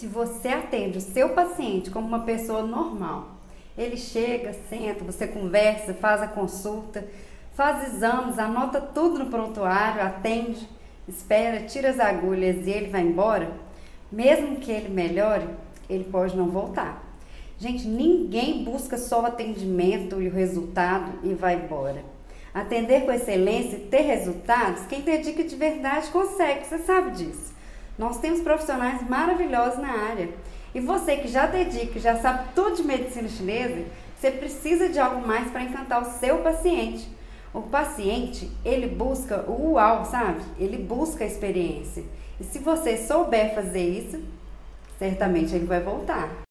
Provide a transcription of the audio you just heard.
Se você atende o seu paciente como uma pessoa normal, ele chega, senta, você conversa, faz a consulta, faz exames, anota tudo no prontuário, atende, espera, tira as agulhas e ele vai embora, mesmo que ele melhore, ele pode não voltar. Gente, ninguém busca só o atendimento e o resultado e vai embora. Atender com excelência e ter resultados, quem dedica de verdade consegue, você sabe disso. Nós temos profissionais maravilhosos na área. E você que já dedica, já sabe tudo de medicina chinesa, você precisa de algo mais para encantar o seu paciente. O paciente, ele busca o uau, sabe? Ele busca a experiência. E se você souber fazer isso, certamente ele vai voltar.